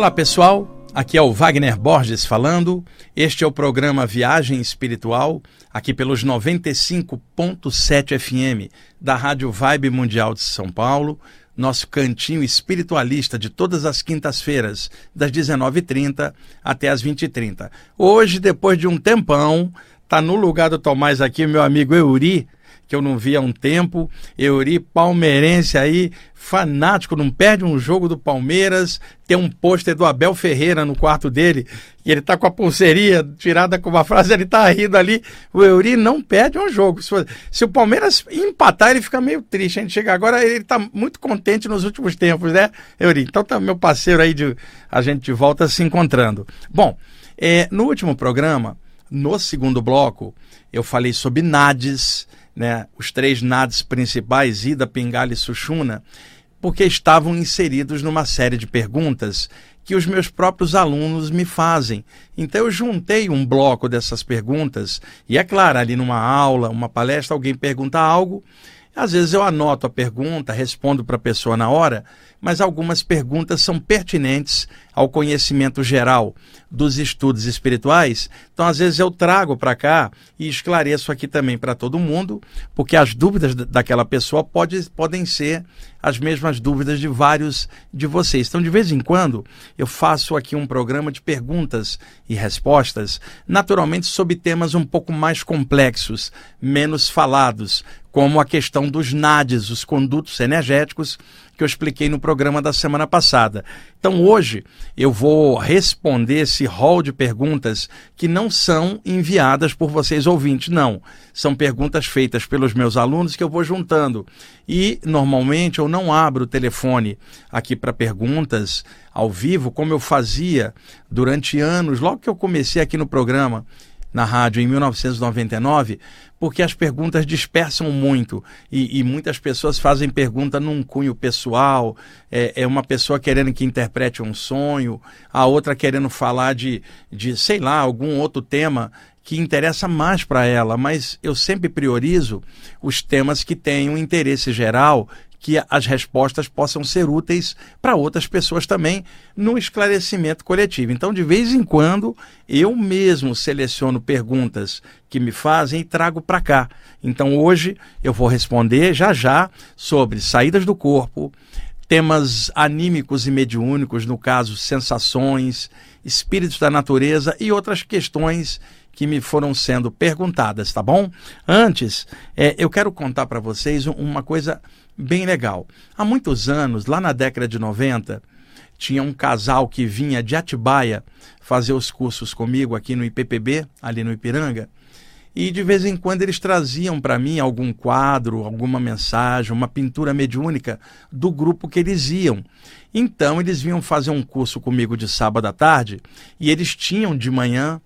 Olá pessoal, aqui é o Wagner Borges falando. Este é o programa Viagem Espiritual, aqui pelos 95.7 FM da Rádio Vibe Mundial de São Paulo, nosso cantinho espiritualista de todas as quintas-feiras, das 19h30 até as 20h30. Hoje, depois de um tempão, tá no lugar do Tomás aqui meu amigo Euri que eu não via há um tempo. Euri, palmeirense aí, fanático, não perde um jogo do Palmeiras. Tem um pôster do Abel Ferreira no quarto dele, e ele tá com a pulseirinha tirada com uma frase, ele tá rindo ali. O Euri não perde um jogo. Se, se o Palmeiras empatar, ele fica meio triste. A gente chega agora, ele tá muito contente nos últimos tempos, né, Euri? Então tá meu parceiro aí de a gente de volta se encontrando. Bom, é, no último programa, no segundo bloco, eu falei sobre NADES, né, os três NADs principais, Ida, Pingala e Sushuna, porque estavam inseridos numa série de perguntas que os meus próprios alunos me fazem. Então eu juntei um bloco dessas perguntas, e é claro, ali numa aula, uma palestra, alguém pergunta algo, às vezes eu anoto a pergunta, respondo para a pessoa na hora, mas algumas perguntas são pertinentes ao conhecimento geral dos estudos espirituais. Então, às vezes, eu trago para cá e esclareço aqui também para todo mundo, porque as dúvidas daquela pessoa pode, podem ser as mesmas dúvidas de vários de vocês. Então, de vez em quando, eu faço aqui um programa de perguntas e respostas, naturalmente sobre temas um pouco mais complexos, menos falados, como a questão dos NADs, os condutos energéticos, que eu expliquei no programa da semana passada. Então hoje eu vou responder esse rol de perguntas que não são enviadas por vocês ouvintes, não. São perguntas feitas pelos meus alunos que eu vou juntando. E normalmente eu não abro o telefone aqui para perguntas ao vivo, como eu fazia durante anos, logo que eu comecei aqui no programa na rádio em 1999, porque as perguntas dispersam muito. E, e muitas pessoas fazem pergunta num cunho pessoal, é, é, uma pessoa querendo que interprete um sonho, a outra querendo falar de, de sei lá, algum outro tema que interessa mais para ela, mas eu sempre priorizo os temas que têm um interesse geral que as respostas possam ser úteis para outras pessoas também no esclarecimento coletivo. Então, de vez em quando, eu mesmo seleciono perguntas que me fazem e trago para cá. Então, hoje eu vou responder já já sobre saídas do corpo, temas anímicos e mediúnicos, no caso, sensações, espíritos da natureza e outras questões que me foram sendo perguntadas, tá bom? Antes, é, eu quero contar para vocês uma coisa bem legal. Há muitos anos, lá na década de 90, tinha um casal que vinha de Atibaia fazer os cursos comigo aqui no IPPB, ali no Ipiranga. E de vez em quando eles traziam para mim algum quadro, alguma mensagem, uma pintura mediúnica do grupo que eles iam. Então eles vinham fazer um curso comigo de sábado à tarde e eles tinham de manhã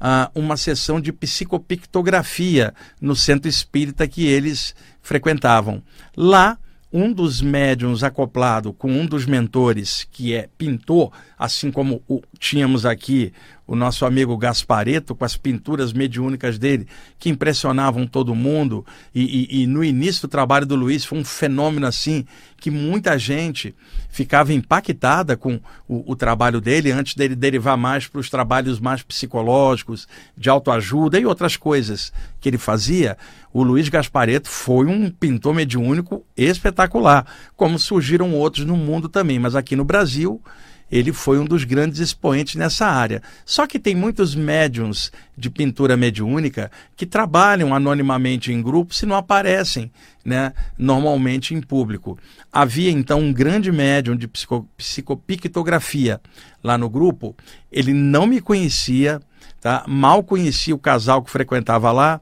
uh, uma sessão de psicopictografia no centro espírita que eles frequentavam. Lá, um dos médiums acoplado com um dos mentores, que é pintor, assim como o, tínhamos aqui o nosso amigo Gaspareto, com as pinturas mediúnicas dele, que impressionavam todo mundo. E, e, e, no início do trabalho do Luiz foi um fenômeno assim, que muita gente ficava impactada com o, o trabalho dele, antes dele derivar mais para os trabalhos mais psicológicos, de autoajuda e outras coisas que ele fazia. O Luiz Gaspareto foi um pintor mediúnico espetacular, como surgiram outros no mundo também, mas aqui no Brasil ele foi um dos grandes expoentes nessa área. Só que tem muitos médiums de pintura mediúnica que trabalham anonimamente em grupos e não aparecem né, normalmente em público. Havia então um grande médium de psico, psicopictografia lá no grupo, ele não me conhecia, tá? mal conhecia o casal que frequentava lá,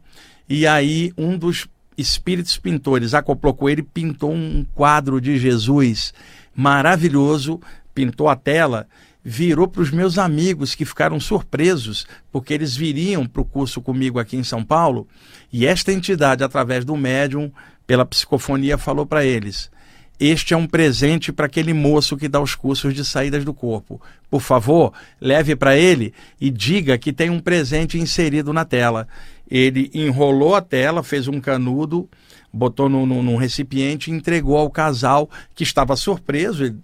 e aí um dos espíritos pintores acoplou com ele pintou um quadro de Jesus maravilhoso pintou a tela, virou para os meus amigos que ficaram surpresos, porque eles viriam para o curso comigo aqui em São Paulo, e esta entidade, através do médium, pela psicofonia, falou para eles: Este é um presente para aquele moço que dá os cursos de saídas do corpo. Por favor, leve para ele e diga que tem um presente inserido na tela. Ele enrolou a tela, fez um canudo, botou num recipiente e entregou ao casal que estava surpreso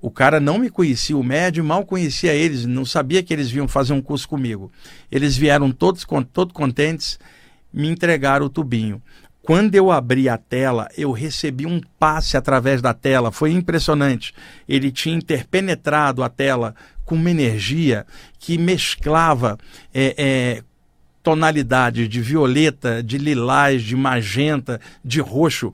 O cara não me conhecia, o médio mal conhecia eles, não sabia que eles vinham fazer um curso comigo. Eles vieram todos, todos contentes, me entregaram o tubinho. Quando eu abri a tela, eu recebi um passe através da tela. Foi impressionante. Ele tinha interpenetrado a tela com uma energia que mesclava é, é, tonalidades de violeta, de lilás, de magenta, de roxo.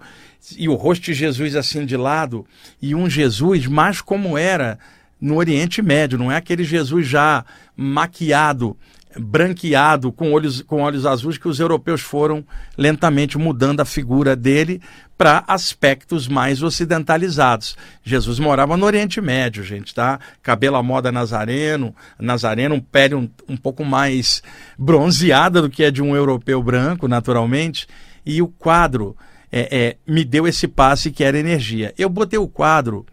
E o rosto de Jesus assim de lado, e um Jesus mais como era no Oriente Médio, não é aquele Jesus já maquiado branqueado, com olhos, com olhos azuis, que os europeus foram lentamente mudando a figura dele para aspectos mais ocidentalizados. Jesus morava no Oriente Médio, gente, tá? Cabelo à moda nazareno, nazareno, pele um, um pouco mais bronzeada do que é de um europeu branco, naturalmente. E o quadro é, é, me deu esse passe que era energia. Eu botei o quadro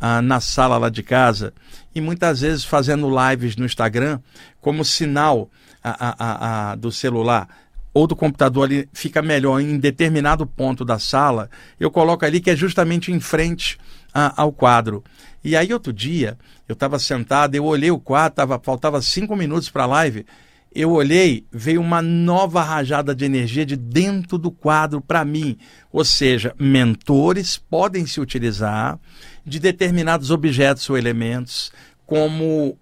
ah, na sala lá de casa e muitas vezes fazendo lives no Instagram como sinal a, a, a, do celular ou do computador ali fica melhor em determinado ponto da sala, eu coloco ali que é justamente em frente ao quadro. E aí outro dia, eu estava sentado, eu olhei o quadro, tava, faltava cinco minutos para a live, eu olhei, veio uma nova rajada de energia de dentro do quadro para mim. Ou seja, mentores podem se utilizar de determinados objetos ou elementos como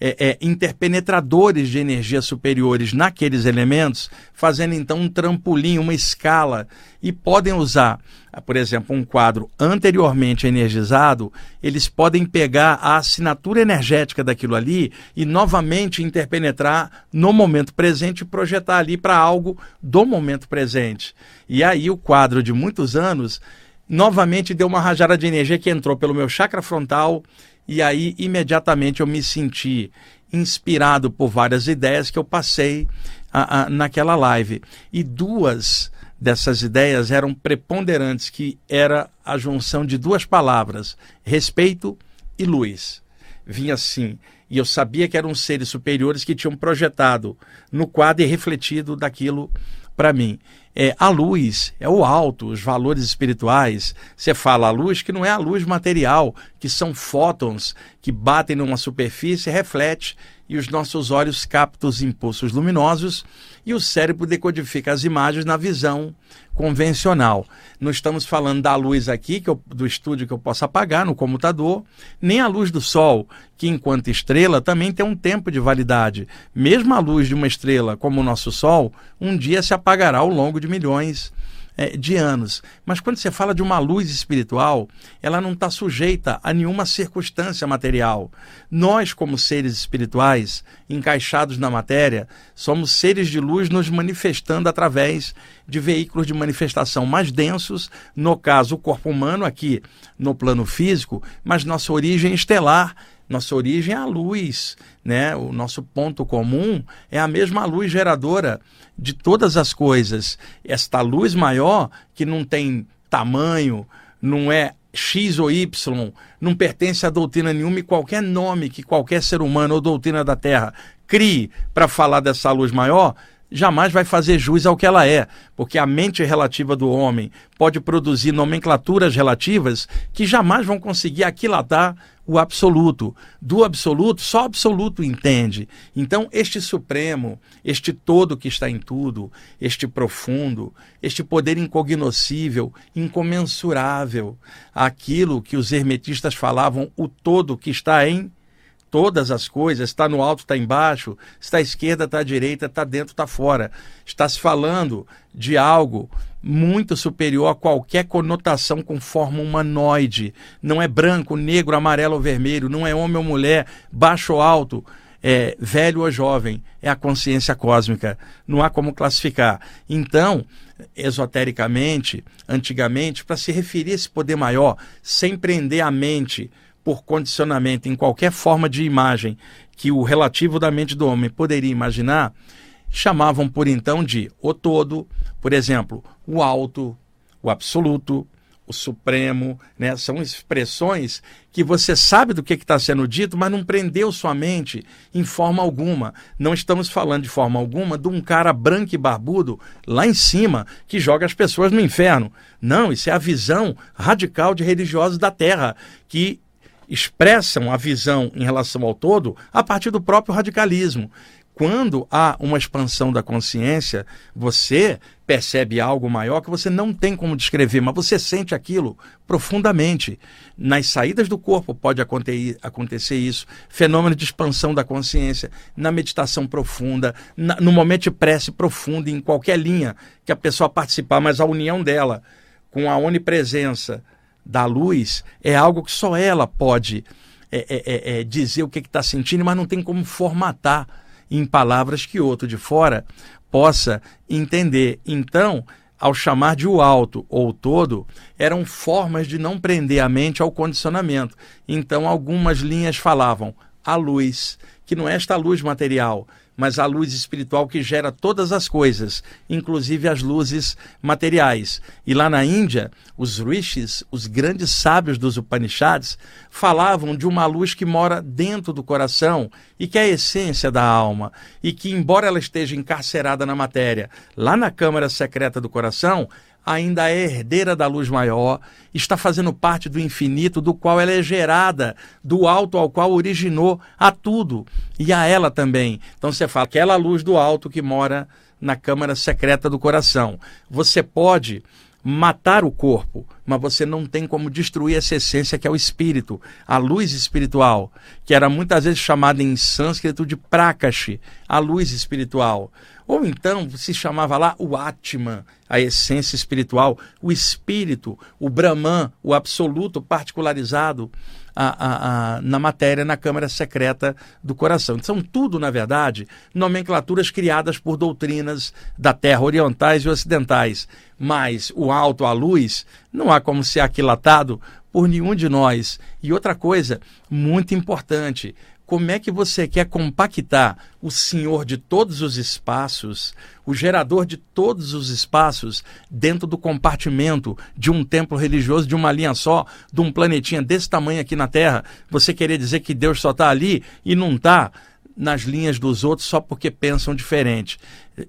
é, é, interpenetradores de energia superiores naqueles elementos, fazendo então um trampolim, uma escala, e podem usar, por exemplo, um quadro anteriormente energizado, eles podem pegar a assinatura energética daquilo ali e novamente interpenetrar no momento presente e projetar ali para algo do momento presente. E aí o quadro de muitos anos novamente deu uma rajada de energia que entrou pelo meu chakra frontal e aí, imediatamente, eu me senti inspirado por várias ideias que eu passei a, a, naquela live. E duas dessas ideias eram preponderantes, que era a junção de duas palavras, respeito e luz. Vinha assim, e eu sabia que eram seres superiores que tinham projetado no quadro e refletido daquilo para mim. É, a luz é o alto, os valores espirituais. Você fala a luz que não é a luz material, que são fótons que batem numa superfície, reflete e os nossos olhos captam os impulsos luminosos e o cérebro decodifica as imagens na visão convencional. Não estamos falando da luz aqui, eu, do estúdio que eu posso apagar no computador, nem a luz do Sol, que enquanto estrela também tem um tempo de validade. Mesmo a luz de uma estrela como o nosso Sol, um dia se apagará ao longo de milhões é, de anos. Mas quando você fala de uma luz espiritual, ela não está sujeita a nenhuma circunstância material. Nós, como seres espirituais, encaixados na matéria, somos seres de luz nos manifestando através de veículos de manifestação mais densos, no caso, o corpo humano, aqui no plano físico, mas nossa origem estelar nossa origem é a luz, né? O nosso ponto comum é a mesma luz geradora de todas as coisas. Esta luz maior, que não tem tamanho, não é X ou Y, não pertence a doutrina nenhuma e qualquer nome que qualquer ser humano ou doutrina da Terra crie para falar dessa luz maior, jamais vai fazer jus ao que ela é, porque a mente relativa do homem pode produzir nomenclaturas relativas que jamais vão conseguir aquilatar o absoluto. Do absoluto, só o absoluto entende. Então, este supremo, este todo que está em tudo, este profundo, este poder incognoscível, incomensurável, aquilo que os hermetistas falavam, o todo que está em todas as coisas, está no alto, está embaixo, está à esquerda, está à direita, está dentro, está fora. Está se falando de algo muito superior a qualquer conotação com forma humanoide. Não é branco, negro, amarelo ou vermelho, não é homem ou mulher, baixo ou alto, é velho ou jovem. É a consciência cósmica. Não há como classificar. Então, esotericamente, antigamente, para se referir a esse poder maior, sem prender a mente por condicionamento em qualquer forma de imagem que o relativo da mente do homem poderia imaginar, chamavam por então de o todo, por exemplo, o alto, o absoluto, o supremo, né? São expressões que você sabe do que está sendo dito, mas não prendeu sua mente em forma alguma. Não estamos falando de forma alguma de um cara branco e barbudo lá em cima que joga as pessoas no inferno. Não, isso é a visão radical de religiosos da Terra que expressam a visão em relação ao todo a partir do próprio radicalismo. Quando há uma expansão da consciência, você percebe algo maior que você não tem como descrever, mas você sente aquilo profundamente. Nas saídas do corpo pode acontecer isso, fenômeno de expansão da consciência, na meditação profunda, no momento de prece profunda, em qualquer linha que a pessoa participar, mas a união dela com a onipresença da luz é algo que só ela pode é, é, é, é dizer o que está sentindo, mas não tem como formatar em palavras que outro de fora possa entender. Então, ao chamar de o alto ou todo, eram formas de não prender a mente ao condicionamento. Então, algumas linhas falavam a luz, que não é esta luz material, mas a luz espiritual que gera todas as coisas, inclusive as luzes materiais. E lá na Índia, os rishis, os grandes sábios dos Upanishads, falavam de uma luz que mora dentro do coração e que é a essência da alma, e que, embora ela esteja encarcerada na matéria, lá na câmara secreta do coração, ainda é herdeira da luz maior, está fazendo parte do infinito, do qual ela é gerada, do alto ao qual originou a tudo e a ela também. Então você fala aquela luz do alto que mora na câmara secreta do coração. Você pode matar o corpo, mas você não tem como destruir essa essência que é o espírito, a luz espiritual, que era muitas vezes chamada em sânscrito de prakashi, a luz espiritual. Ou então se chamava lá o Atman, a essência espiritual, o espírito, o Brahman, o absoluto particularizado a, a, a, na matéria, na câmara secreta do coração. São tudo, na verdade, nomenclaturas criadas por doutrinas da Terra, orientais e ocidentais. Mas o alto, a luz, não há como ser aquilatado por nenhum de nós. E outra coisa muito importante, como é que você quer compactar o Senhor de todos os espaços, o gerador de todos os espaços, dentro do compartimento de um templo religioso de uma linha só, de um planetinha desse tamanho aqui na Terra? Você querer dizer que Deus só está ali e não está nas linhas dos outros só porque pensam diferente.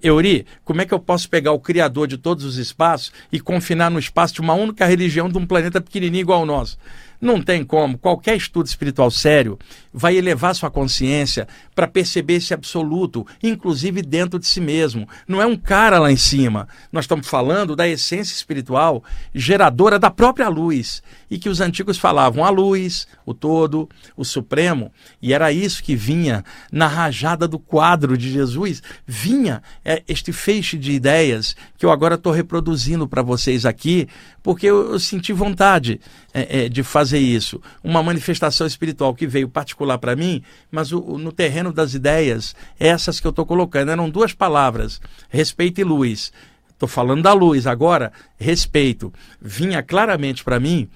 Euri, como é que eu posso pegar o Criador de todos os espaços e confinar no espaço de uma única religião de um planeta pequenininho igual ao nosso? Não tem como. Qualquer estudo espiritual sério vai elevar sua consciência para perceber esse absoluto, inclusive dentro de si mesmo. Não é um cara lá em cima. Nós estamos falando da essência espiritual geradora da própria luz. E que os antigos falavam a luz, o todo, o supremo. E era isso que vinha na rajada do quadro de Jesus. Vinha é, este feixe de ideias que eu agora estou reproduzindo para vocês aqui, porque eu, eu senti vontade é, é, de fazer isso. Uma manifestação espiritual que veio particular para mim, mas o, no terreno das ideias, essas que eu estou colocando, eram duas palavras: respeito e luz. Estou falando da luz agora, respeito. Vinha claramente para mim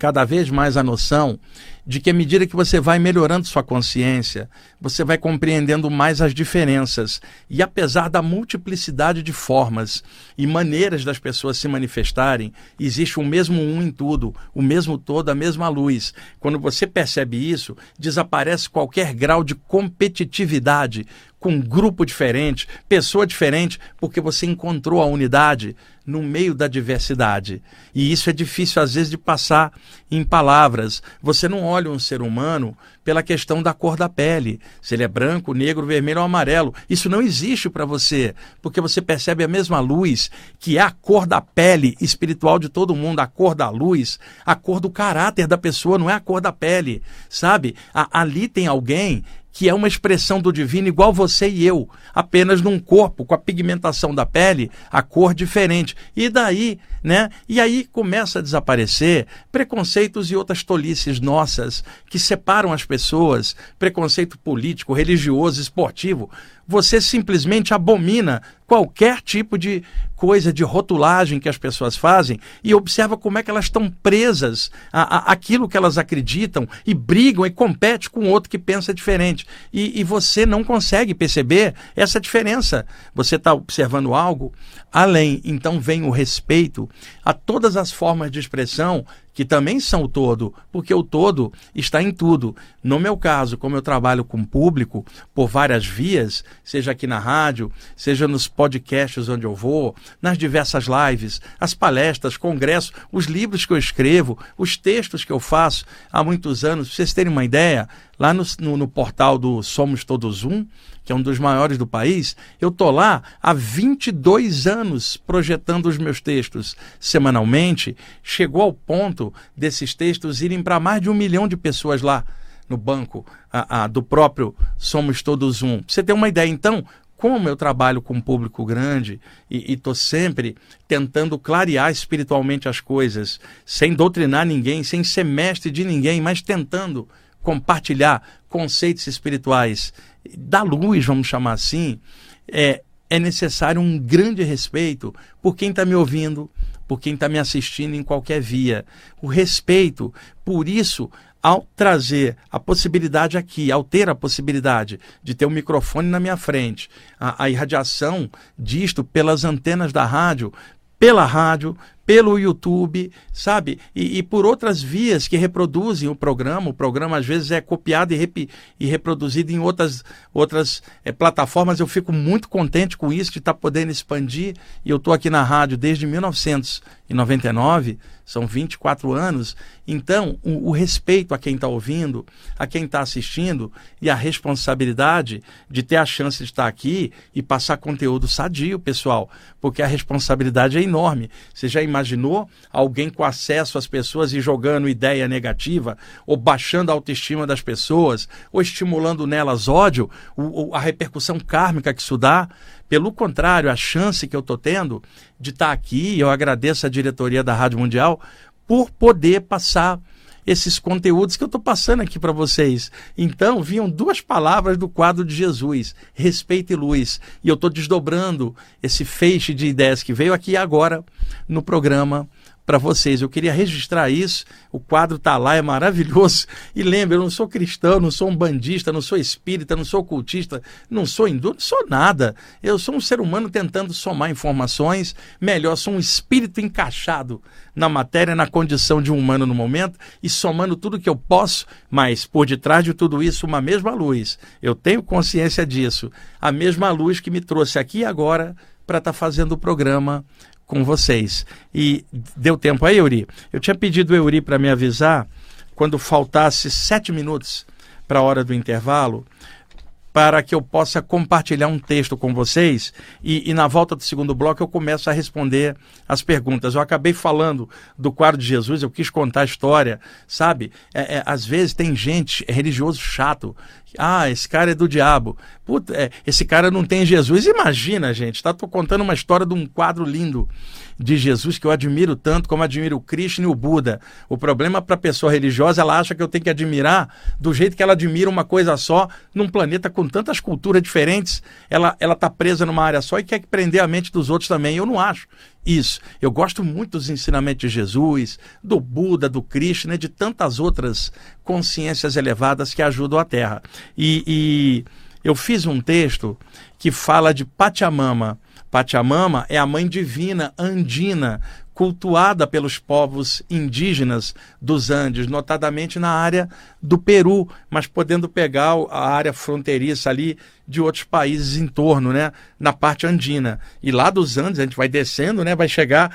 cada vez mais a noção de que à medida que você vai melhorando sua consciência, você vai compreendendo mais as diferenças. E apesar da multiplicidade de formas e maneiras das pessoas se manifestarem, existe o mesmo um em tudo, o mesmo todo, a mesma luz. Quando você percebe isso, desaparece qualquer grau de competitividade com um grupo diferente, pessoa diferente, porque você encontrou a unidade no meio da diversidade. E isso é difícil às vezes de passar em palavras. Você não olha um ser humano pela questão da cor da pele, se ele é branco, negro, vermelho ou amarelo. Isso não existe para você, porque você percebe a mesma luz, que é a cor da pele espiritual de todo mundo, a cor da luz, a cor do caráter da pessoa, não é a cor da pele, sabe? A, ali tem alguém que é uma expressão do divino igual você e eu, apenas num corpo com a pigmentação da pele, a cor diferente. E daí, né? E aí começa a desaparecer preconceitos e outras tolices nossas que separam as pessoas, preconceito político, religioso, esportivo. Você simplesmente abomina qualquer tipo de coisa de rotulagem que as pessoas fazem e observa como é que elas estão presas a, a aquilo que elas acreditam e brigam e competem com outro que pensa diferente. E, e você não consegue perceber essa diferença. Você está observando algo além. Então vem o respeito a todas as formas de expressão que também são o todo, porque o todo está em tudo. No meu caso, como eu trabalho com público por várias vias, seja aqui na rádio, seja nos podcasts onde eu vou, nas diversas lives, as palestras, congressos, os livros que eu escrevo, os textos que eu faço há muitos anos, para vocês terem uma ideia, lá no, no, no portal do Somos Todos Um, que é um dos maiores do país, eu estou lá há 22 anos projetando os meus textos semanalmente. Chegou ao ponto desses textos irem para mais de um milhão de pessoas lá no banco a, a, do próprio Somos Todos Um. Você ter uma ideia, então, como eu trabalho com um público grande e estou sempre tentando clarear espiritualmente as coisas, sem doutrinar ninguém, sem ser mestre de ninguém, mas tentando compartilhar conceitos espirituais da luz, vamos chamar assim, é, é necessário um grande respeito por quem está me ouvindo, por quem está me assistindo em qualquer via. O respeito, por isso, ao trazer a possibilidade aqui, ao ter a possibilidade de ter um microfone na minha frente, a, a irradiação disto pelas antenas da rádio, pela rádio, pelo YouTube, sabe? E, e, por outras vias que reproduzem o programa. O programa às vezes é copiado e, rep, e reproduzido em outras, outras é, plataformas. Eu fico muito contente com isso, de estar tá podendo expandir. E eu estou aqui na rádio desde 1999, são 24 anos. Então, o, o respeito a quem está ouvindo, a quem está assistindo e a responsabilidade de ter a chance de estar aqui e passar conteúdo sadio, pessoal, porque a responsabilidade é enorme. Você já imaginou alguém com acesso às pessoas e jogando ideia negativa, ou baixando a autoestima das pessoas, ou estimulando nelas ódio, o, a repercussão kármica que isso dá? Pelo contrário, a chance que eu estou tendo de estar tá aqui, eu agradeço a diretoria da Rádio Mundial por poder passar esses conteúdos que eu estou passando aqui para vocês. Então, vinham duas palavras do quadro de Jesus: respeito e luz. E eu estou desdobrando esse feixe de ideias que veio aqui agora no programa para vocês. Eu queria registrar isso. O quadro está lá, é maravilhoso. E lembre, eu não sou cristão, não sou um bandista, não sou espírita, não sou ocultista, não sou hindu, não sou nada. Eu sou um ser humano tentando somar informações. Melhor, sou um espírito encaixado na matéria, na condição de um humano no momento e somando tudo que eu posso, mas por detrás de tudo isso, uma mesma luz. Eu tenho consciência disso. A mesma luz que me trouxe aqui agora para estar tá fazendo o programa com vocês. E deu tempo aí, Euri? Eu tinha pedido o Euri para me avisar quando faltasse sete minutos para a hora do intervalo, para que eu possa compartilhar um texto com vocês e, e, na volta do segundo bloco eu começo a responder as perguntas. Eu acabei falando do quadro de Jesus, eu quis contar a história, sabe? É, é, às vezes tem gente religioso chato. Ah, esse cara é do diabo. Puta, é, esse cara não tem Jesus. Imagina, gente, tá? Tô contando uma história de um quadro lindo de Jesus que eu admiro tanto como admiro o Krishna e o Buda. O problema para a pessoa religiosa, ela acha que eu tenho que admirar do jeito que ela admira uma coisa só, num planeta com tantas culturas diferentes. Ela ela tá presa numa área só e quer prender a mente dos outros também. Eu não acho isso. Eu gosto muito dos ensinamentos de Jesus, do Buda, do Krishna e de tantas outras consciências elevadas que ajudam a Terra. E, e eu fiz um texto que fala de Pachamama Pachamama é a mãe divina andina, cultuada pelos povos indígenas dos Andes, notadamente na área do Peru, mas podendo pegar a área fronteiriça ali de outros países em torno, né, na parte andina. E lá dos Andes a gente vai descendo, né, vai chegar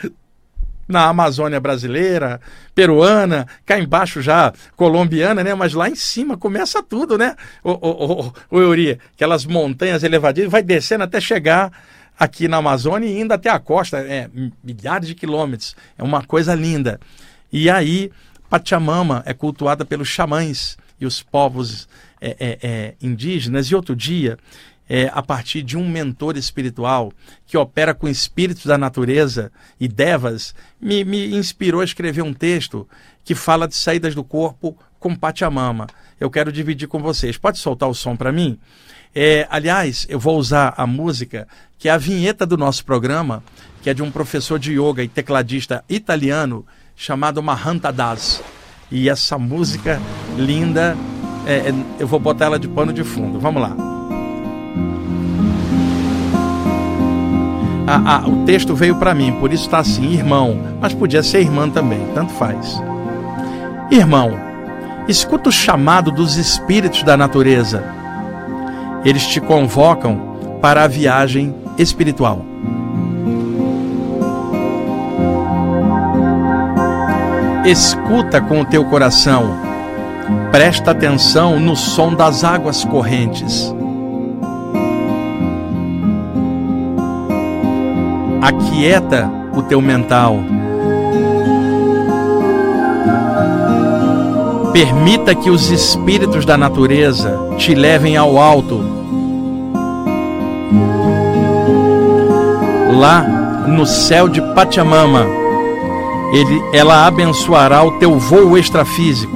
na Amazônia brasileira, peruana, cá embaixo já colombiana, né? Mas lá em cima começa tudo, né? O, o, o, o Euri, aquelas montanhas elevadinhas, vai descendo até chegar aqui na Amazônia e indo até a costa, é, milhares de quilômetros. É uma coisa linda. E aí, Pachamama é cultuada pelos xamãs e os povos é, é, é, indígenas. E outro dia, é, a partir de um mentor espiritual que opera com espíritos da natureza e devas, me, me inspirou a escrever um texto que fala de saídas do corpo com Pachamama. Eu quero dividir com vocês. Pode soltar o som para mim? É, aliás, eu vou usar a música que é a vinheta do nosso programa, que é de um professor de yoga e tecladista italiano chamado Mahanta Das. E essa música linda, é, é, eu vou botar ela de pano de fundo. Vamos lá. Ah, ah, o texto veio para mim, por isso está assim, irmão, mas podia ser irmã também, tanto faz. Irmão, escuta o chamado dos espíritos da natureza. Eles te convocam para a viagem espiritual. Escuta com o teu coração. Presta atenção no som das águas correntes. Aquieta o teu mental. Permita que os espíritos da natureza te levem ao alto. Lá no céu de Pachamama, ele, ela abençoará o teu voo extrafísico.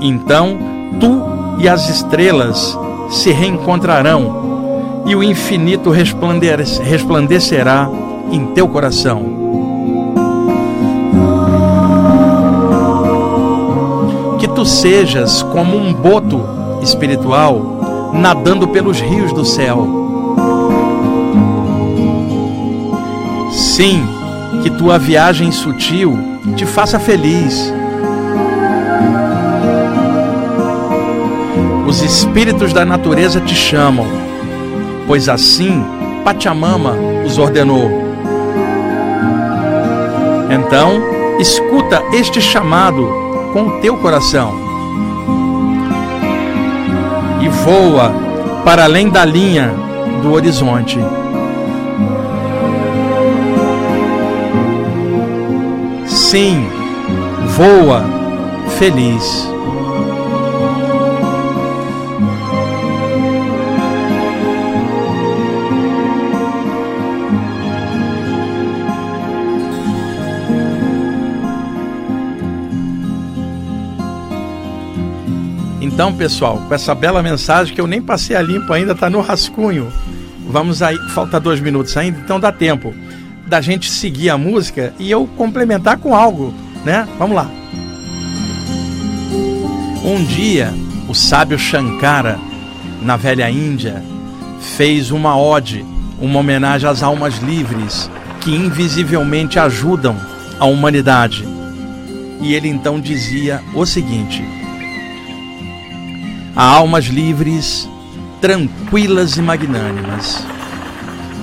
Então tu e as estrelas se reencontrarão e o infinito resplandecerá em teu coração. Que tu sejas como um boto espiritual nadando pelos rios do céu. Sim, que tua viagem sutil te faça feliz. Os espíritos da natureza te chamam, pois assim Pachamama os ordenou. Então, escuta este chamado com o teu coração e voa para além da linha do horizonte. Sim, voa feliz. Então, pessoal, com essa bela mensagem que eu nem passei a limpo ainda, está no rascunho. Vamos aí, falta dois minutos ainda, então dá tempo da gente seguir a música e eu complementar com algo, né? Vamos lá. Um dia, o sábio Shankara, na velha Índia, fez uma ode, uma homenagem às almas livres que invisivelmente ajudam a humanidade. E ele então dizia o seguinte: a almas livres, tranquilas e magnânimas,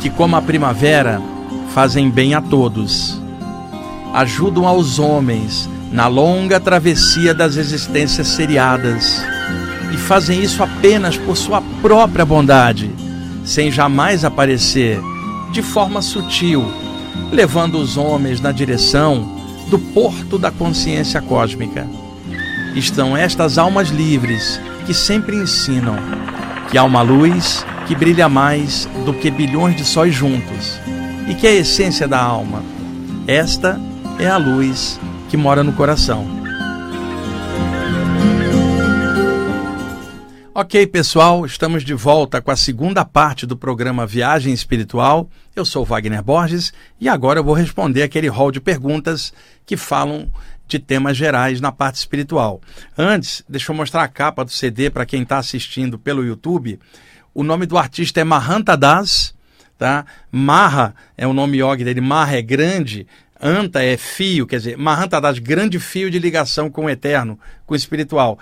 que, como a primavera, fazem bem a todos, ajudam aos homens na longa travessia das existências seriadas e fazem isso apenas por sua própria bondade, sem jamais aparecer de forma sutil, levando os homens na direção do porto da consciência cósmica. Estão estas almas livres que sempre ensinam que há uma luz que brilha mais do que bilhões de sóis juntos e que é a essência da alma. Esta é a luz que mora no coração. Ok, pessoal, estamos de volta com a segunda parte do programa Viagem Espiritual. Eu sou Wagner Borges e agora eu vou responder aquele rol de perguntas que falam de temas gerais na parte espiritual. Antes, deixa eu mostrar a capa do CD para quem está assistindo pelo YouTube. O nome do artista é Mahanta Das, tá? Maha é o nome yogi dele, Maha é grande, Anta é fio, quer dizer, Mahanta Das, grande fio de ligação com o eterno, com o espiritual.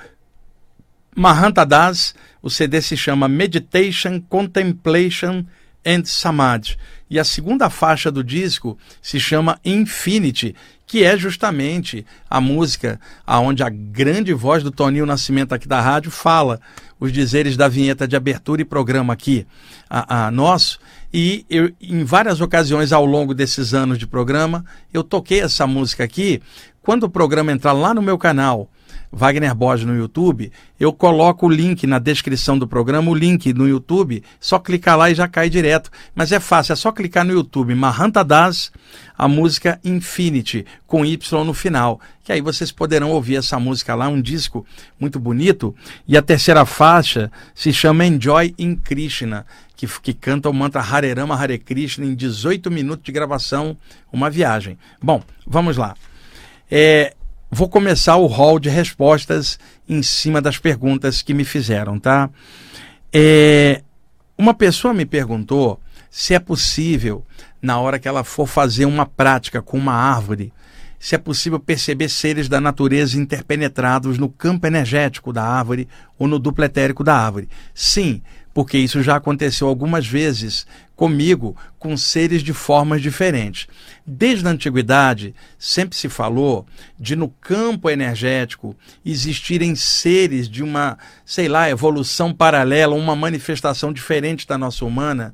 Mahanta Das, o CD se chama Meditation, Contemplation and Samadhi. E a segunda faixa do disco se chama Infinity, que é justamente a música aonde a grande voz do Toninho Nascimento aqui da rádio fala os dizeres da vinheta de abertura e programa aqui a, a nosso. E eu, em várias ocasiões ao longo desses anos de programa, eu toquei essa música aqui. Quando o programa entrar lá no meu canal, Wagner Borges no YouTube, eu coloco o link na descrição do programa, o link no YouTube, só clicar lá e já cai direto. Mas é fácil, é só clicar no YouTube, Mahanta Das, a música Infinity, com Y no final. Que aí vocês poderão ouvir essa música lá, um disco muito bonito. E a terceira faixa se chama Enjoy in Krishna, que, que canta o mantra Hare Rama Hare Krishna em 18 minutos de gravação, uma viagem. Bom, vamos lá. É, vou começar o hall de respostas em cima das perguntas que me fizeram, tá? É, uma pessoa me perguntou se é possível, na hora que ela for fazer uma prática com uma árvore, se é possível perceber seres da natureza interpenetrados no campo energético da árvore ou no duplo etérico da árvore. Sim, porque isso já aconteceu algumas vezes comigo, com seres de formas diferentes. Desde a antiguidade, sempre se falou de no campo energético existirem seres de uma, sei lá, evolução paralela, uma manifestação diferente da nossa humana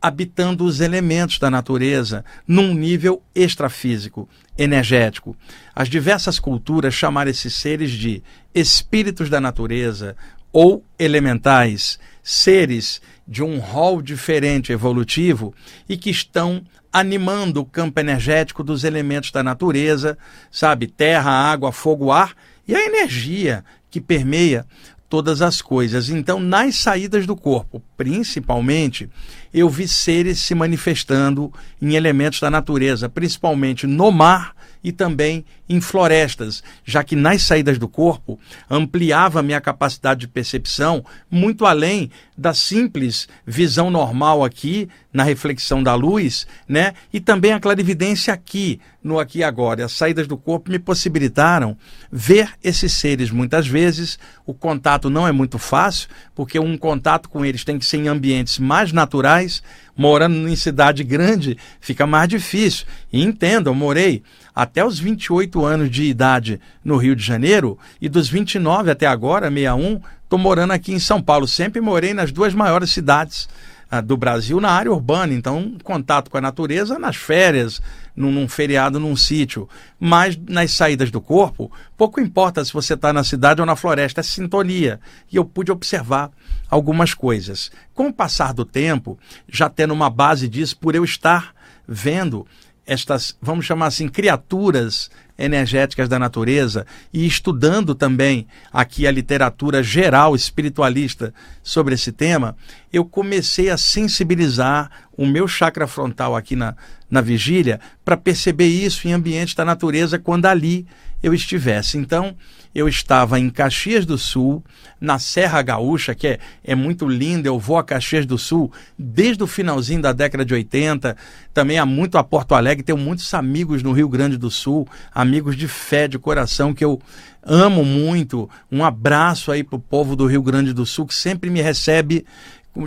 habitando os elementos da natureza num nível extrafísico, energético. As diversas culturas chamaram esses seres de espíritos da natureza ou elementais, seres de um rol diferente evolutivo e que estão animando o campo energético dos elementos da natureza, sabe, terra, água, fogo, ar e a energia que permeia todas as coisas. Então, nas saídas do corpo, principalmente, eu vi seres se manifestando em elementos da natureza, principalmente no mar e também em florestas, já que nas saídas do corpo ampliava minha capacidade de percepção muito além da simples visão normal aqui na reflexão da luz, né? E também a clarividência aqui, no aqui e agora. As saídas do corpo me possibilitaram ver esses seres muitas vezes. O contato não é muito fácil, porque um contato com eles tem que ser em ambientes mais naturais. Morando em cidade grande fica mais difícil. E entenda, eu morei até os 28 anos de idade no Rio de Janeiro e dos 29 até agora, 61, estou morando aqui em São Paulo. Sempre morei nas duas maiores cidades ah, do Brasil na área urbana, então contato com a natureza nas férias, num, num feriado, num sítio. Mas nas saídas do corpo, pouco importa se você está na cidade ou na floresta, é sintonia. E eu pude observar algumas coisas. Com o passar do tempo, já tendo uma base disso, por eu estar vendo estas, vamos chamar assim, criaturas energéticas da natureza e estudando também aqui a literatura geral espiritualista sobre esse tema, eu comecei a sensibilizar o meu chakra frontal aqui na, na vigília para perceber isso em ambiente da natureza quando ali eu estivesse. Então, eu estava em Caxias do Sul, na Serra Gaúcha, que é, é muito linda. Eu vou a Caxias do Sul desde o finalzinho da década de 80. Também há muito a Porto Alegre. Tenho muitos amigos no Rio Grande do Sul, amigos de fé, de coração, que eu amo muito. Um abraço aí para o povo do Rio Grande do Sul, que sempre me recebe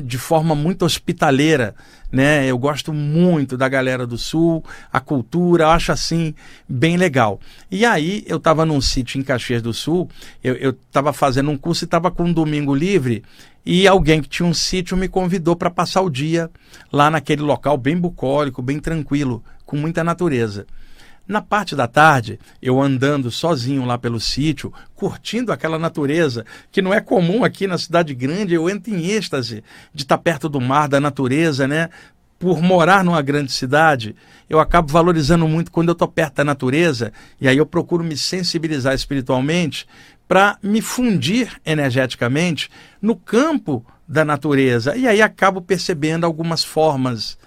de forma muito hospitaleira, né? Eu gosto muito da galera do Sul, a cultura, acho assim bem legal. E aí eu estava num sítio em Caxias do Sul, eu estava fazendo um curso e estava com um domingo livre e alguém que tinha um sítio me convidou para passar o dia lá naquele local bem bucólico, bem tranquilo, com muita natureza. Na parte da tarde, eu andando sozinho lá pelo sítio, curtindo aquela natureza que não é comum aqui na cidade grande, eu entro em êxtase de estar perto do mar, da natureza, né? Por morar numa grande cidade, eu acabo valorizando muito quando eu estou perto da natureza e aí eu procuro me sensibilizar espiritualmente para me fundir energeticamente no campo da natureza e aí acabo percebendo algumas formas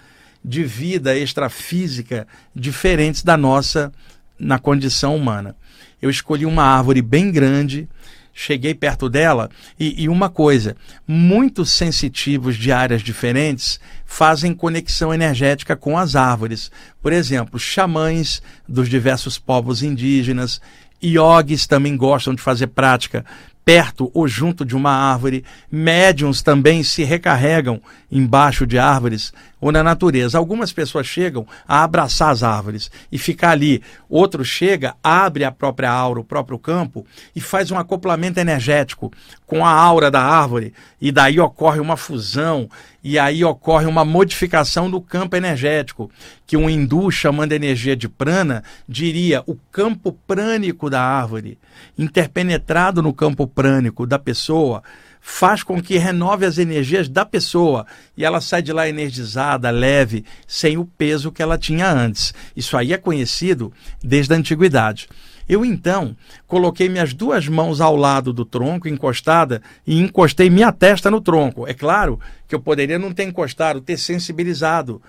de vida extrafísica diferentes da nossa na condição humana. Eu escolhi uma árvore bem grande, cheguei perto dela e, e, uma coisa: muitos sensitivos de áreas diferentes fazem conexão energética com as árvores. Por exemplo, xamães dos diversos povos indígenas, iogues também gostam de fazer prática perto ou junto de uma árvore. Médiums também se recarregam embaixo de árvores ou na natureza. Algumas pessoas chegam a abraçar as árvores e ficar ali. Outro chega, abre a própria aura, o próprio campo e faz um acoplamento energético com a aura da árvore e daí ocorre uma fusão e aí ocorre uma modificação do campo energético, que um hindu chamando energia de prana diria o campo prânico da árvore, interpenetrado no campo prânico da pessoa, faz com que renove as energias da pessoa e ela sai de lá energizada, leve, sem o peso que ela tinha antes. Isso aí é conhecido desde a antiguidade. Eu então coloquei minhas duas mãos ao lado do tronco, encostada, e encostei minha testa no tronco. É claro que eu poderia não ter encostado, ter sensibilizado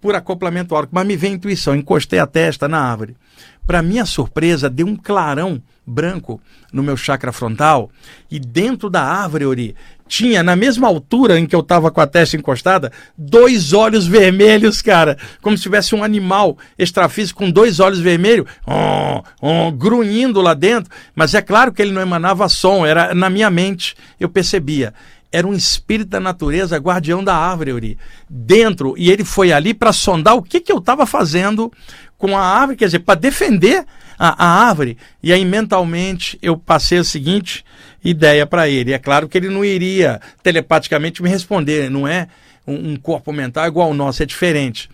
por acoplamento áurico, mas me veio a intuição, encostei a testa na árvore. Para minha surpresa, deu um clarão branco no meu chakra frontal e dentro da árvore, Ori, tinha na mesma altura em que eu estava com a testa encostada, dois olhos vermelhos, cara, como se tivesse um animal extrafísico com dois olhos vermelhos, oh, oh, grunhindo lá dentro, mas é claro que ele não emanava som, era na minha mente, eu percebia. Era um espírito da natureza, guardião da árvore, Uri, dentro, e ele foi ali para sondar o que, que eu estava fazendo com a árvore, quer dizer, para defender a, a, árvore. E aí, mentalmente, eu passei a seguinte ideia para ele. É claro que ele não iria telepaticamente me responder, não é um, um corpo mental igual ao nosso, é diferente.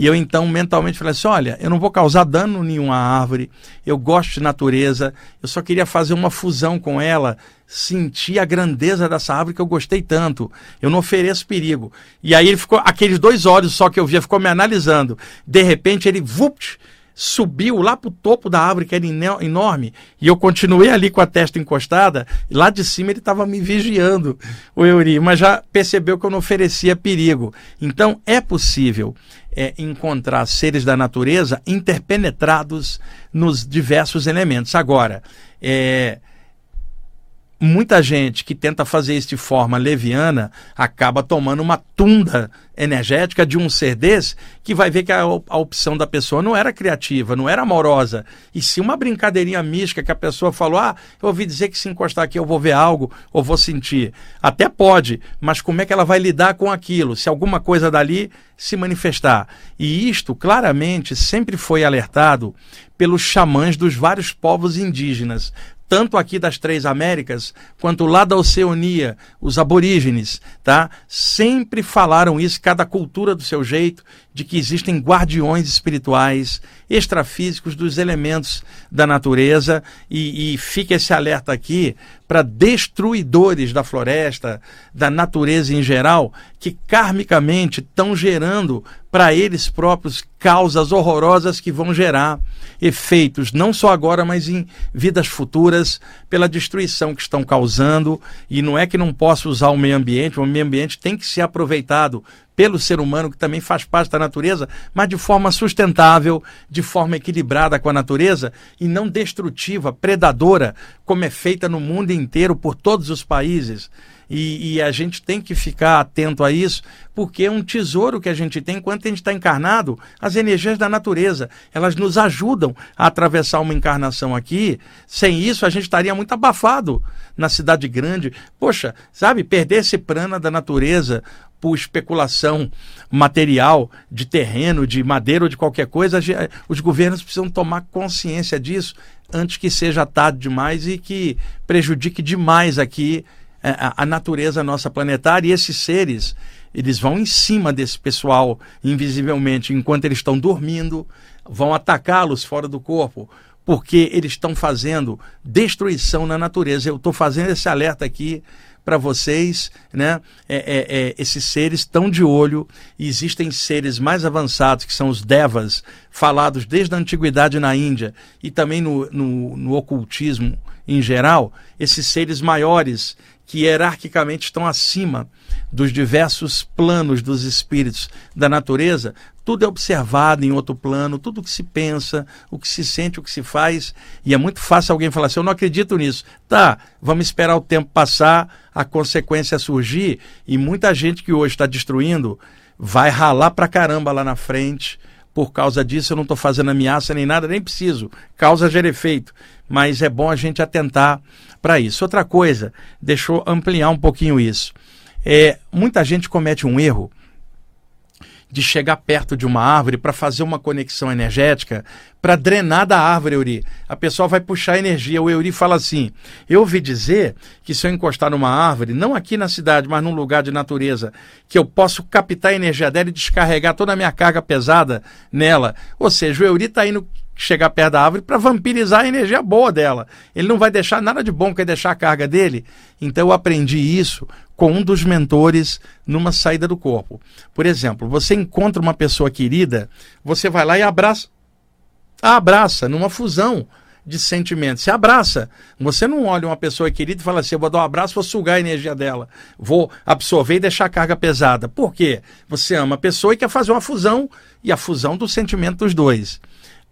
E eu então mentalmente falei assim: olha, eu não vou causar dano nenhum à árvore, eu gosto de natureza, eu só queria fazer uma fusão com ela, sentir a grandeza dessa árvore que eu gostei tanto. Eu não ofereço perigo. E aí ele ficou, aqueles dois olhos só que eu via, ficou me analisando. De repente ele, vupt, subiu lá para o topo da árvore, que era enorme, e eu continuei ali com a testa encostada, lá de cima ele estava me vigiando, o Euri, mas já percebeu que eu não oferecia perigo. Então é possível é, encontrar seres da natureza interpenetrados nos diversos elementos. Agora, é, muita gente que tenta fazer isso de forma leviana acaba tomando uma tunda energética de um ser desse que vai ver que a, a, opção da pessoa não era criativa, não era amorosa. E se uma brincadeirinha mística que a pessoa falou, ah, eu ouvi dizer que se encostar aqui eu vou ver algo ou vou sentir. Até pode, mas como é que ela vai lidar com aquilo? Se alguma coisa dali se manifestar. E isto claramente sempre foi alertado pelos xamãs dos vários povos indígenas tanto aqui das três Américas quanto lá da Oceania, os aborígenes, tá? Sempre falaram isso, cada cultura do seu jeito, de que existem guardiões espirituais, extrafísicos dos elementos da natureza, e, e fica esse alerta aqui para destruidores da floresta, da natureza em geral, que karmicamente estão gerando para eles próprios causas horrorosas que vão gerar efeitos, não só agora, mas em vidas futuras, pela destruição que estão causando. E não é que não possa usar o meio ambiente, o meio ambiente tem que ser aproveitado pelo ser humano, que também faz parte da natureza, mas de forma sustentável, de forma equilibrada com a natureza e não destrutiva, predadora, como é feita no mundo inteiro por todos os países. E, e, a gente tem que ficar atento a isso, porque é um tesouro que a gente tem enquanto a gente está encarnado. As energias da natureza, elas nos ajudam a atravessar uma encarnação aqui. Sem isso, a gente estaria muito abafado na cidade grande. Poxa, sabe, perder esse prana da natureza por especulação material de terreno, de madeira ou de qualquer coisa, os governos precisam tomar consciência disso antes que seja tarde demais e que prejudique demais aqui a, a natureza nossa planetária e esses seres eles vão em cima desse pessoal invisivelmente enquanto eles estão dormindo, vão atacá-los fora do corpo, porque eles estão fazendo destruição na natureza. Eu estou fazendo esse alerta aqui para vocês, né? É, é, é, esses seres estão de olho. E existem seres mais avançados, que são os devas, falados desde a antiguidade na Índia e também no, no, no ocultismo em geral. Esses seres maiores que hierarquicamente estão acima dos diversos planos dos espíritos da natureza, tudo é observado em outro plano, tudo o que se pensa, o que se sente, o que se faz, e é muito fácil alguém falar assim: eu não acredito nisso. Tá, vamos esperar o tempo passar, a consequência surgir, e muita gente que hoje está destruindo vai ralar pra caramba lá na frente. Por causa disso, eu não estou fazendo ameaça nem nada, nem preciso. Causa gera efeito. Mas é bom a gente atentar para isso. Outra coisa, deixa eu ampliar um pouquinho isso. É, muita gente comete um erro de chegar perto de uma árvore para fazer uma conexão energética, para drenar da árvore, Euri. A pessoa vai puxar energia. O Euri fala assim: Eu ouvi dizer que se eu encostar numa árvore, não aqui na cidade, mas num lugar de natureza, que eu posso captar a energia dela e descarregar toda a minha carga pesada nela. Ou seja, o Euri está indo chegar perto da árvore para vampirizar a energia boa dela. Ele não vai deixar nada de bom, quer deixar a carga dele. Então eu aprendi isso com um dos mentores numa saída do corpo. Por exemplo, você encontra uma pessoa querida, você vai lá e abraça. Abraça numa fusão de sentimentos. Você abraça. Você não olha uma pessoa querida e fala assim: eu vou dar um abraço, vou sugar a energia dela, vou absorver e deixar a carga pesada. Por quê? Você ama a pessoa e quer fazer uma fusão e a fusão do sentimento dos dois.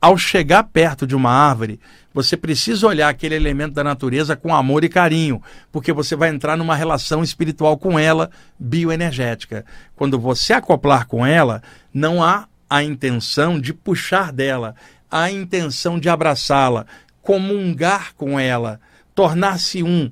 Ao chegar perto de uma árvore, você precisa olhar aquele elemento da natureza com amor e carinho, porque você vai entrar numa relação espiritual com ela, bioenergética. Quando você acoplar com ela, não há a intenção de puxar dela, há a intenção de abraçá-la, comungar com ela, tornar-se um,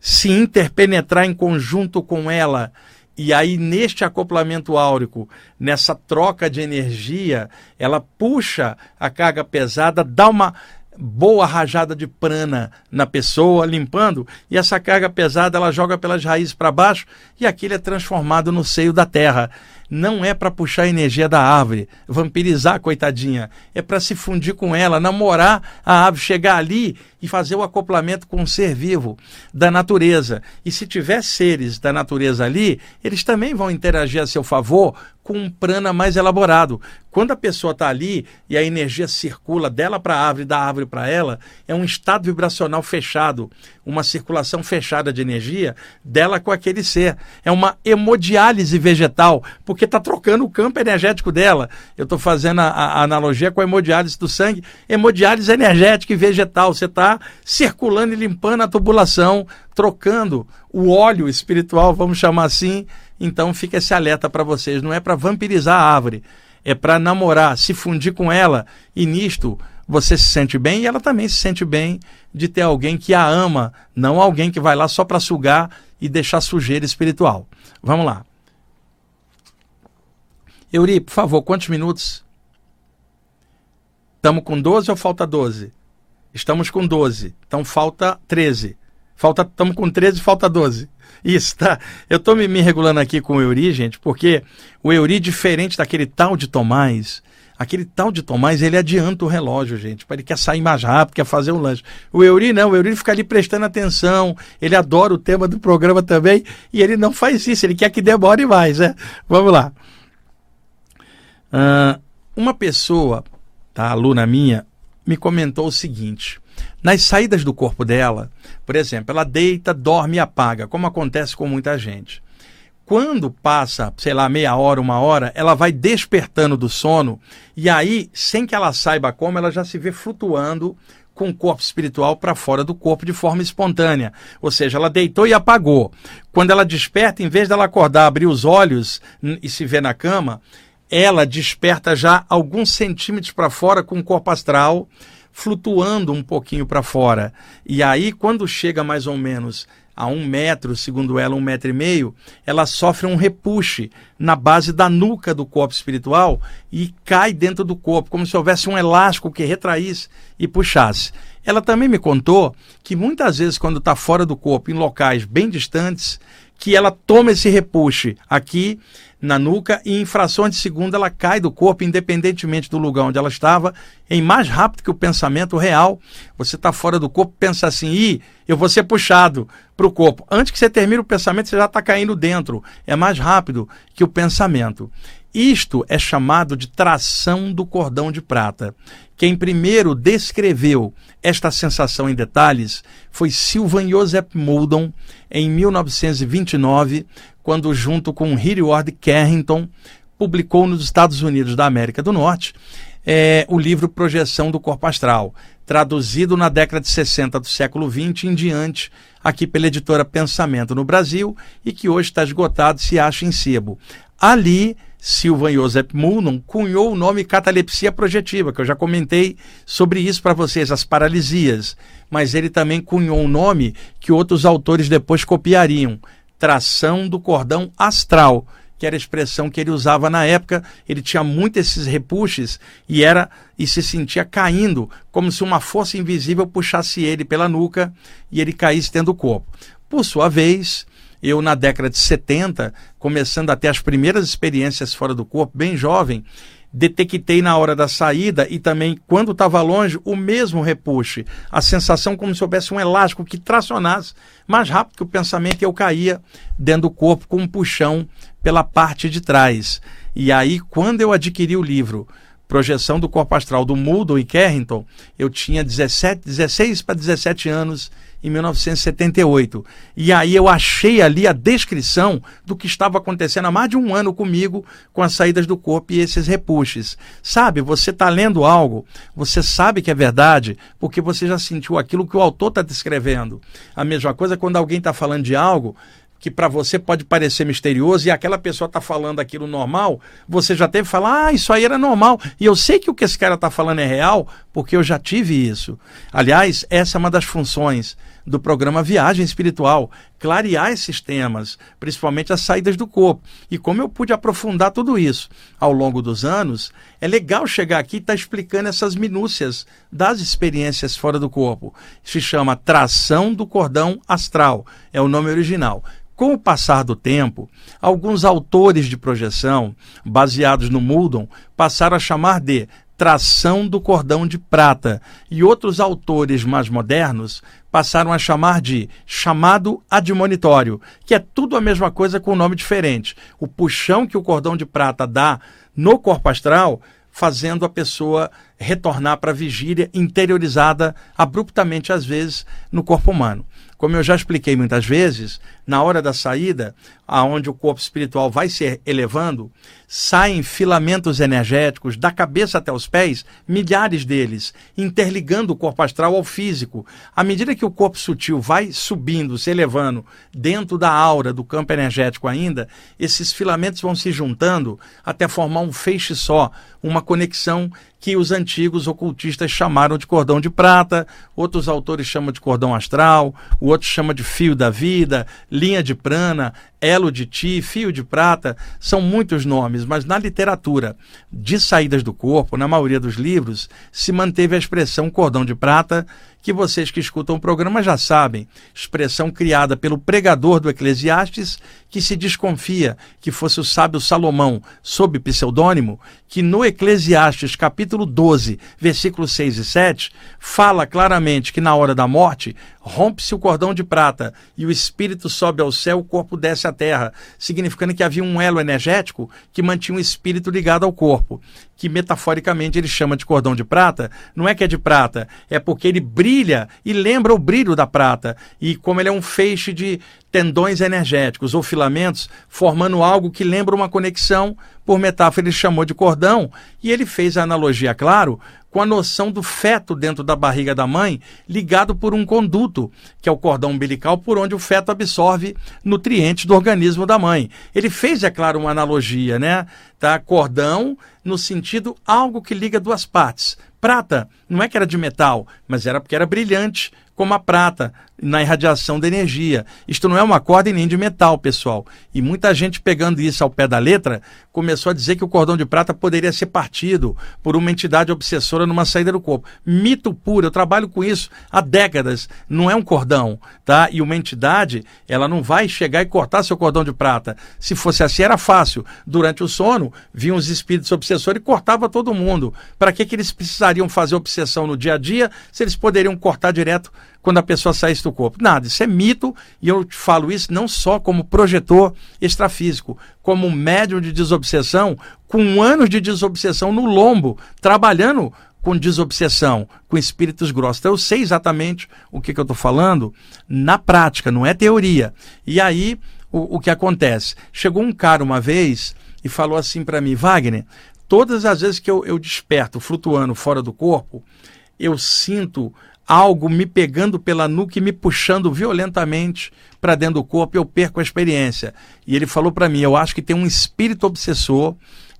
se interpenetrar em conjunto com ela. E aí, neste acoplamento áurico, nessa troca de energia, ela puxa a carga pesada, dá uma boa rajada de prana na pessoa, limpando, e essa carga pesada ela joga pelas raízes para baixo e aquilo é transformado no seio da terra. Não é para puxar a energia da árvore, vampirizar, coitadinha. É para se fundir com ela, namorar a árvore, chegar ali e fazer o acoplamento com o ser vivo da natureza. E se tiver seres da natureza ali, eles também vão interagir a seu favor com um prana mais elaborado. Quando a pessoa está ali e a energia circula dela para a árvore, da árvore para ela, é um estado vibracional fechado, uma circulação fechada de energia dela com aquele ser. É uma hemodiálise vegetal, porque está trocando o campo energético dela. Eu estou fazendo a, a, analogia com a hemodiálise do sangue, hemodiálise energética e vegetal. Você está circulando e limpando a tubulação, trocando o óleo espiritual, vamos chamar assim, então fica esse alerta para vocês, não é para vampirizar a árvore, é para namorar, se fundir com ela e nisto você se sente bem e ela também se sente bem de ter alguém que a ama, não alguém que vai lá só para sugar e deixar sujeira espiritual. Vamos lá. Euri, por favor, quantos minutos? Estamos com 12 ou falta 12? Estamos com 12, então falta 13. Falta, estamos com 13, falta 12. Isso, tá? Eu estou me, me, regulando aqui com o Euri, gente, porque o Euri, diferente daquele tal de Tomás, aquele tal de Tomás, ele adianta o relógio, gente. Ele quer sair mais rápido, quer fazer um lanche. O Euri não, o Euri fica ali prestando atenção, ele adora o tema do programa também, e ele não faz isso, ele quer que demore mais, né? Vamos lá. Uh, uma pessoa, tá, aluna minha, me comentou o seguinte. Nas saídas do corpo dela, por exemplo, ela deita, dorme e apaga, como acontece com muita gente. Quando passa, sei lá, meia hora, uma hora, ela vai despertando do sono e aí, sem que ela saiba como, ela já se vê flutuando com o corpo espiritual para fora do corpo de forma espontânea. Ou seja, ela deitou e apagou. Quando ela desperta, em vez dela acordar, abrir os olhos e se ver na cama, ela desperta já alguns centímetros para fora com o corpo astral flutuando um pouquinho para fora. E aí, quando chega mais ou menos a um metro, segundo ela, um metro e meio, ela sofre um repuxe na base da nuca do corpo espiritual e cai dentro do corpo, como se houvesse um elástico que retraísse e puxasse. Ela também me contou que muitas vezes, quando está fora do corpo, em locais bem distantes, que ela toma esse repuxe aqui na nuca e em frações de segundo ela cai do corpo, independentemente do lugar onde ela estava, em mais rápido que o pensamento real. Você está fora do corpo, pensa assim, ih, eu vou ser puxado para o corpo. Antes que você termine o pensamento, você já está caindo dentro. É mais rápido que o pensamento. Isto é chamado de tração do cordão de prata. Quem primeiro descreveu esta sensação em detalhes foi Sylvan Joseph Muldon, em 1929, quando, junto com Hilliard Carrington, publicou nos Estados Unidos da América do Norte é, o livro Projeção do Corpo Astral, traduzido na década de 60 do século XX em diante, aqui pela editora Pensamento no Brasil, e que hoje está esgotado se acha em sebo. Ali Silvan Joseph Mulnon cunhou o nome catalepsia projetiva, que eu já comentei sobre isso para vocês, as paralisias. Mas ele também cunhou um nome que outros autores depois copiariam: tração do cordão astral, que era a expressão que ele usava na época. Ele tinha muito esses repuxes e era e se sentia caindo, como se uma força invisível puxasse ele pela nuca e ele caísse dentro do corpo. Por sua vez, eu, na década de 70, começando a ter as primeiras experiências fora do corpo, bem jovem, detectei na hora da saída e também quando estava longe o mesmo repuxe. A sensação como se houvesse um elástico que tracionasse mais rápido que o pensamento e eu caía dentro do corpo com um puxão pela parte de trás. E aí, quando eu adquiri o livro projeção do corpo astral do Muldoon e Carrington, eu tinha 17, 16 para 17 anos em 1978. E aí eu achei ali a descrição do que estava acontecendo há mais de um ano comigo com as saídas do corpo e esses repuxes. Sabe, você está lendo algo, você sabe que é verdade, porque você já sentiu aquilo que o autor está descrevendo. A mesma coisa quando alguém está falando de algo, que para você pode parecer misterioso e aquela pessoa está falando aquilo normal, você já teve que falar, ah, isso aí era normal. E eu sei que o que esse cara está falando é real, porque eu já tive isso. Aliás, essa é uma das funções do programa Viagem Espiritual, clarear esses temas, principalmente as saídas do corpo. E como eu pude aprofundar tudo isso ao longo dos anos, é legal chegar aqui e estar tá explicando essas minúcias das experiências fora do corpo. Se chama Tração do Cordão Astral, é o nome original. Com o passar do tempo, alguns autores de projeção, baseados no Muldon, passaram a chamar de tração do cordão de prata, e outros autores mais modernos passaram a chamar de chamado admonitório, que é tudo a mesma coisa com um nome diferente. O puxão que o cordão de prata dá no corpo astral, fazendo a pessoa retornar para a vigília interiorizada abruptamente, às vezes, no corpo humano. Como eu já expliquei muitas vezes, na hora da saída, aonde o corpo espiritual vai se elevando, saem filamentos energéticos da cabeça até os pés, milhares deles, interligando o corpo astral ao físico. À medida que o corpo sutil vai subindo, se elevando dentro da aura do campo energético ainda, esses filamentos vão se juntando até formar um feixe só, uma conexão que os antigos ocultistas chamaram de cordão de prata, outros autores chamam de cordão astral, o outro chama de fio da vida, linha de prana, elo de ti, fio de prata, são muitos nomes, mas na literatura de saídas do corpo, na maioria dos livros, se manteve a expressão cordão de prata, que vocês que escutam o programa já sabem, expressão criada pelo pregador do Eclesiastes, que se desconfia que fosse o sábio Salomão, sob pseudônimo, que no Eclesiastes capítulo 12, versículos 6 e 7, fala claramente que na hora da morte rompe-se o cordão de prata e o espírito sobe ao céu, o corpo desce à terra, significando que havia um elo energético que mantinha o espírito ligado ao corpo, que metaforicamente ele chama de cordão de prata. Não é que é de prata, é porque ele brilha e lembra o brilho da prata. E como ele é um feixe de tendões energéticos ou filamentos, formando algo que lembra uma conexão, por metáfora ele chamou de cordão, e ele fez a analogia, claro, com a noção do feto dentro da barriga da mãe, ligado por um conduto, que é o cordão umbilical, por onde o feto absorve nutrientes do organismo da mãe. Ele fez, é claro, uma analogia, né? Tá? Cordão no sentido algo que liga duas partes. Prata, não é que era de metal, mas era porque era brilhante, como a prata, na irradiação da energia. Isto não é uma corda nem de metal, pessoal. E muita gente pegando isso ao pé da letra começou a dizer que o cordão de prata poderia ser partido por uma entidade obsessora numa saída do corpo. Mito puro, eu trabalho com isso há décadas. Não é um cordão, tá? E uma entidade, ela não vai chegar e cortar seu cordão de prata. Se fosse assim, era fácil. Durante o sono, vinham os espíritos obsessores e cortava todo mundo. Para que, que eles precisariam fazer obsessão no dia a dia se eles poderiam cortar direto quando a pessoa saísse do corpo. Nada, isso é mito e eu te falo isso não só como projetor extrafísico, como médium de desobsessão, com anos de desobsessão no lombo, trabalhando com desobsessão, com espíritos grossos. Então eu sei exatamente o que, que eu estou falando na prática, não é teoria. E aí o, o que acontece? Chegou um cara uma vez e falou assim para mim, Wagner, todas as vezes que eu, eu desperto flutuando fora do corpo, eu sinto algo me pegando pela nuca e me puxando violentamente para dentro do corpo, eu perco a experiência. E ele falou para mim: eu acho que tem um espírito obsessor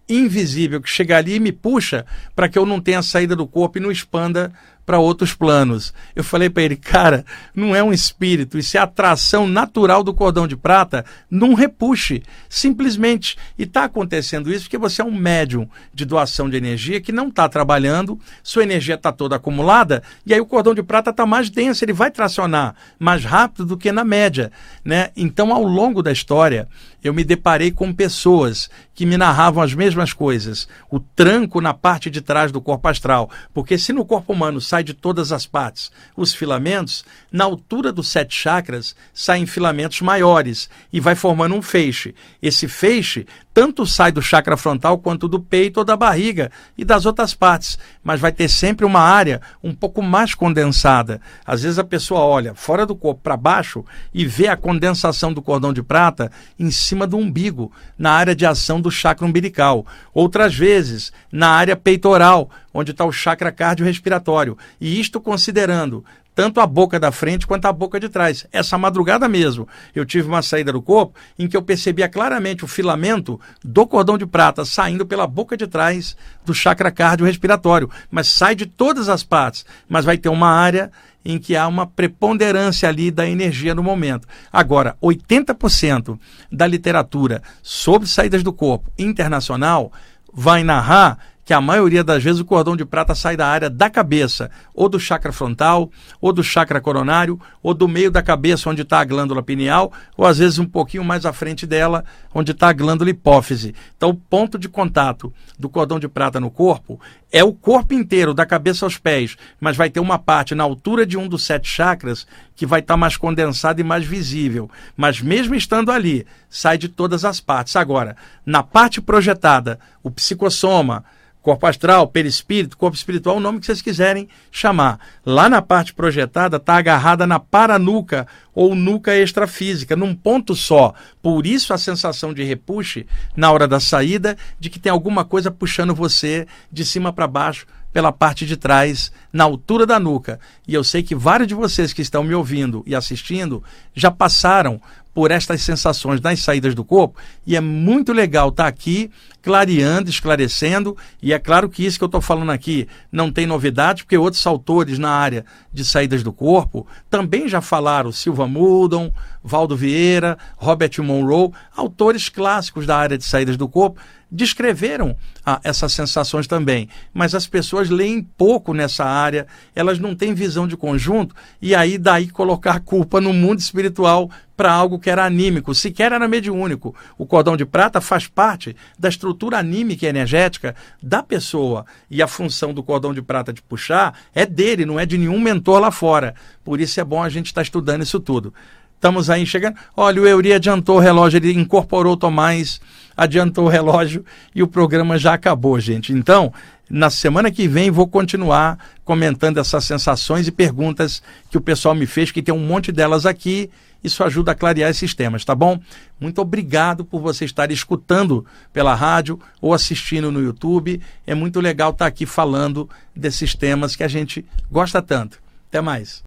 invisível que chega ali e me puxa para que eu não tenha saída do corpo e não expanda para outros planos. Eu falei para ele, cara, não é um espírito, isso é atração natural do cordão de prata, não repuxe, simplesmente. E está acontecendo isso porque você é um médium de doação de energia que não está trabalhando, sua energia está toda acumulada, e aí o cordão de prata está mais denso, ele vai tracionar mais rápido do que na média. Né? Então, ao longo da história, eu me deparei com pessoas que me narravam as mesmas coisas. O tranco na parte de trás do corpo astral. Porque se no corpo humano sai de todas as partes os filamentos, na altura dos sete chakras saem filamentos maiores e vai formando um feixe. Esse feixe tanto sai do chakra frontal quanto do peito ou da barriga e das outras partes, mas vai ter sempre uma área um pouco mais condensada. Às vezes a pessoa olha fora do corpo para baixo e vê a condensação do cordão de prata em cima do umbigo, na área de ação do chakra umbilical. Outras vezes, na área peitoral, onde está o chakra cardiorrespiratório. E isto considerando tanto a boca da frente quanto a boca de trás. Essa madrugada mesmo, eu tive uma saída do corpo em que eu percebia claramente o filamento do cordão de prata saindo pela boca de trás do chakra cardiorrespiratório, mas sai de todas as partes, mas vai ter uma área em que há uma preponderância ali da energia no momento. Agora, 80% da literatura sobre saídas do corpo internacional vai narrar que a maioria das vezes o cordão de prata sai da área da cabeça, ou do chakra frontal, ou do chakra coronário, ou do meio da cabeça, onde está a glândula pineal, ou às vezes um pouquinho mais à frente dela, onde está a glândula hipófise. Então, o ponto de contato do cordão de prata no corpo é o corpo inteiro, da cabeça aos pés, mas vai ter uma parte na altura de um dos sete chakras que vai estar tá mais condensada e mais visível. Mas mesmo estando ali, sai de todas as partes. Agora, na parte projetada, o psicossoma, corpo astral, perispírito, corpo espiritual, o nome que vocês quiserem chamar. Lá na parte projetada está agarrada na paranuca ou nuca extrafísica, num ponto só. Por isso a sensação de repuxe na hora da saída, de que tem alguma coisa puxando você de cima para baixo pela parte de trás, na altura da nuca. E eu sei que vários de vocês que estão me ouvindo e assistindo já passaram por estas sensações nas saídas do corpo. E é muito legal estar aqui clareando, esclarecendo. E é claro que isso que eu estou falando aqui não tem novidade porque outros autores na área de saídas do corpo também já falaram, Silva Muldon, Valdo Vieira, Robert Monroe, autores clássicos da área de saídas do corpo descreveram ah, essas sensações também, mas as pessoas leem pouco nessa área, elas não têm visão de conjunto e aí daí colocar a culpa no mundo espiritual para algo que era anímico, sequer era mediúnico. O cordão de prata faz parte da estrutura anímica e energética da pessoa e a função do cordão de prata de puxar é dele, não é de nenhum mentor lá fora. Por isso é bom a gente estar tá estudando isso tudo. Estamos aí chegando. Olha, o Euri adiantou o relógio, ele incorporou Tomás, adiantou o relógio e o programa já acabou, gente. Então, na semana que vem vou continuar comentando essas sensações e perguntas que o pessoal me fez, que tem um monte delas aqui. Isso ajuda a clarear esses temas, tá bom? Muito obrigado por você estar escutando pela rádio ou assistindo no YouTube. É muito legal estar aqui falando desses temas que a gente gosta tanto. Até mais.